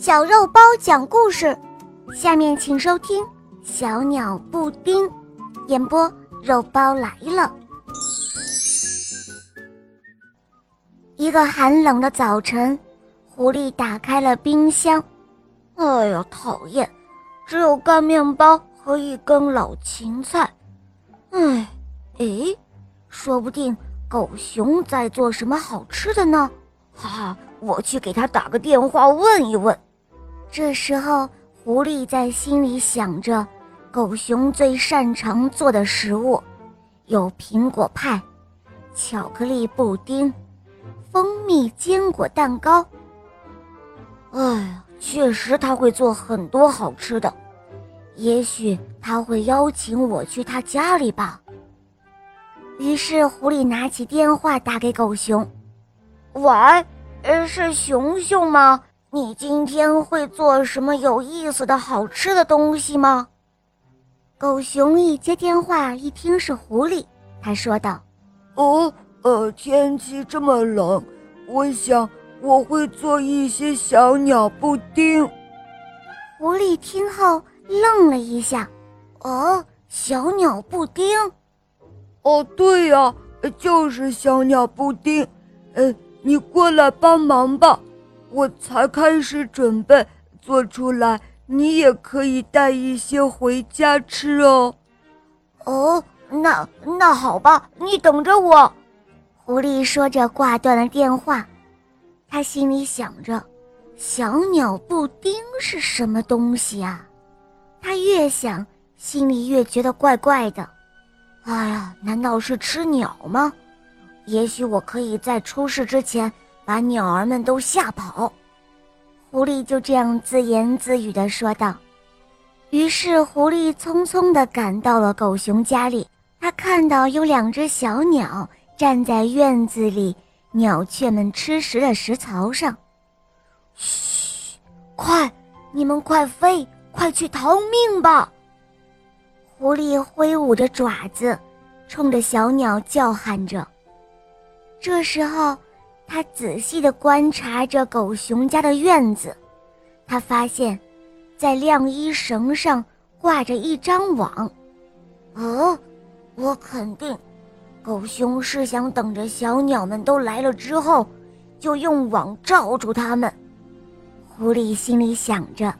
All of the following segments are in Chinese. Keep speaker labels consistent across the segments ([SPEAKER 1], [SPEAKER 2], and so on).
[SPEAKER 1] 小肉包讲故事，下面请收听《小鸟布丁》，演播肉包来了。一个寒冷的早晨，狐狸打开了冰箱。哎呀，讨厌，只有干面包和一根老芹菜。哎，哎，说不定狗熊在做什么好吃的呢？哈哈，我去给他打个电话问一问。这时候，狐狸在心里想着，狗熊最擅长做的食物，有苹果派、巧克力布丁、蜂蜜坚果蛋糕。哎呀，确实他会做很多好吃的，也许他会邀请我去他家里吧。于是，狐狸拿起电话打给狗熊：“喂，呃，是熊熊吗？”你今天会做什么有意思的好吃的东西吗？狗熊一接电话，一听是狐狸，他说道：“
[SPEAKER 2] 哦，呃，天气这么冷，我想我会做一些小鸟布丁。”
[SPEAKER 1] 狐狸听后愣了一下：“哦，小鸟布丁？
[SPEAKER 2] 哦，对呀，就是小鸟布丁。呃，你过来帮忙吧。”我才开始准备做出来，你也可以带一些回家吃哦。
[SPEAKER 1] 哦，那那好吧，你等着我。狐狸说着挂断了电话，他心里想着，小鸟布丁是什么东西啊？他越想，心里越觉得怪怪的。哎呀，难道是吃鸟吗？也许我可以在出事之前。把鸟儿们都吓跑，狐狸就这样自言自语地说道。于是，狐狸匆匆地赶到了狗熊家里。他看到有两只小鸟站在院子里鸟雀们吃食的食槽上。嘘，快，你们快飞，快去逃命吧！狐狸挥舞着爪子，冲着小鸟叫喊着。这时候。他仔细地观察着狗熊家的院子，他发现，在晾衣绳上挂着一张网。哦，我肯定，狗熊是想等着小鸟们都来了之后，就用网罩住它们。狐狸心里想着，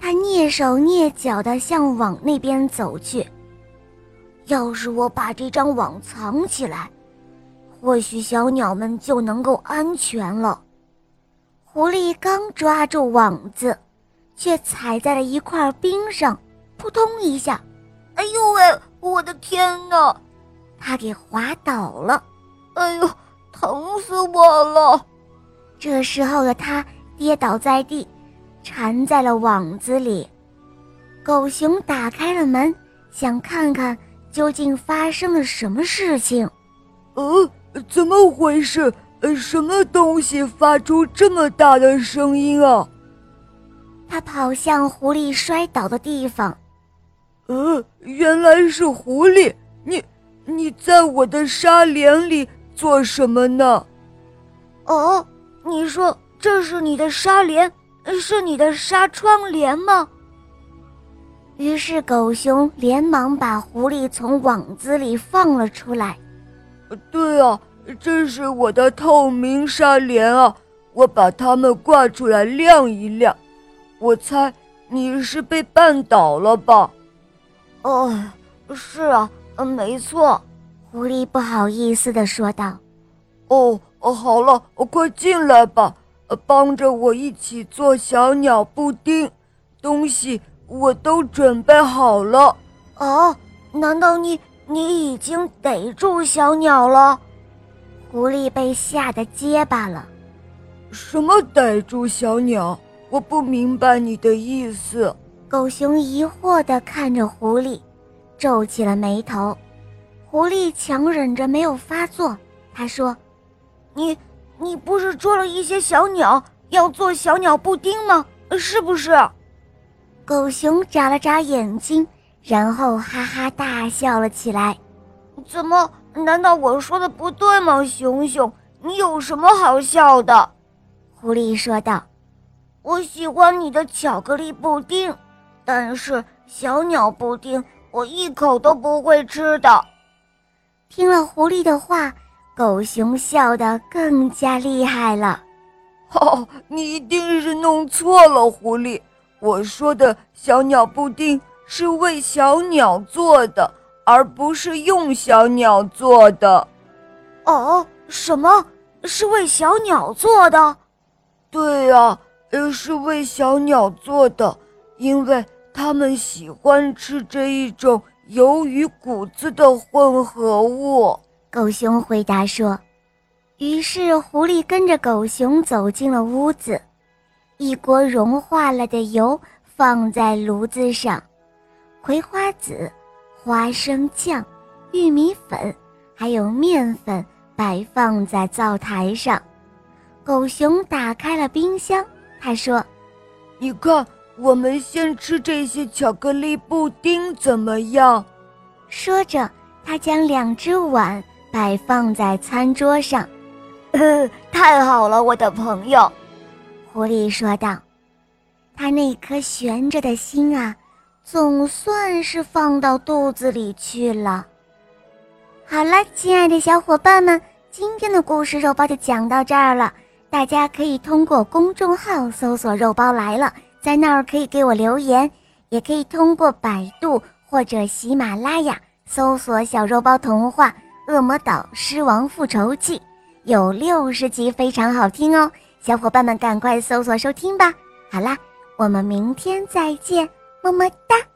[SPEAKER 1] 他蹑手蹑脚地向网那边走去。要是我把这张网藏起来。或许小鸟们就能够安全了。狐狸刚抓住网子，却踩在了一块冰上，扑通一下，哎呦喂！我的天哪！它给滑倒了，哎呦，疼死我了！这时候的它跌倒在地，缠在了网子里。狗熊打开了门，想看看究竟发生了什么事情。
[SPEAKER 2] 呃。怎么回事？呃，什么东西发出这么大的声音啊？
[SPEAKER 1] 他跑向狐狸摔倒的地方。
[SPEAKER 2] 呃，原来是狐狸！你你在我的纱帘里做什么呢？
[SPEAKER 1] 哦，你说这是你的纱帘，是你的纱窗帘吗？于是狗熊连忙把狐狸从网子里放了出来。
[SPEAKER 2] 对啊，这是我的透明纱帘啊！我把它们挂出来晾一晾。我猜你是被绊倒了吧？
[SPEAKER 1] 哦，是啊，没错。狐狸不好意思地说道。
[SPEAKER 2] 哦，好了，快进来吧，帮着我一起做小鸟布丁。东西我都准备好了。
[SPEAKER 1] 哦，难道你？你已经逮住小鸟了，狐狸被吓得结巴了。
[SPEAKER 2] 什么逮住小鸟？我不明白你的意思。
[SPEAKER 1] 狗熊疑惑地看着狐狸，皱起了眉头。狐狸强忍着没有发作，他说：“你，你不是捉了一些小鸟，要做小鸟布丁吗？是不是？”狗熊眨了眨眼睛。然后哈哈大笑了起来，怎么？难道我说的不对吗？熊熊，你有什么好笑的？狐狸说道。我喜欢你的巧克力布丁，但是小鸟布丁我一口都不会吃的。”听了狐狸的话，狗熊笑得更加厉害了。
[SPEAKER 2] 哦，你一定是弄错了，狐狸。我说的小鸟布丁是为小鸟做的，而不是用小鸟做的。
[SPEAKER 1] 哦，什么是为小鸟做的？
[SPEAKER 2] 对呀，呃，是为小鸟做的，因为它们喜欢吃这一种油与谷子的混合物。
[SPEAKER 1] 狗熊回答说。于是，狐狸跟着狗熊走进了屋子。一锅融化了的油放在炉子上，葵花籽、花生酱、玉米粉还有面粉摆放在灶台上。狗熊打开了冰箱，他说：“
[SPEAKER 2] 你看，我们先吃这些巧克力布丁怎么样？”
[SPEAKER 1] 说着，他将两只碗摆放在餐桌上。太好了，我的朋友，狐狸说道。他那颗悬着的心啊，总算是放到肚子里去了。好了，亲爱的小伙伴们，今天的故事肉包就讲到这儿了。大家可以通过公众号搜索“肉包来了”，在那儿可以给我留言，也可以通过百度或者喜马拉雅搜索“小肉包童话《恶魔岛狮王复仇记》”。有六十集，非常好听哦，小伙伴们赶快搜索收听吧。好啦，我们明天再见，么么哒。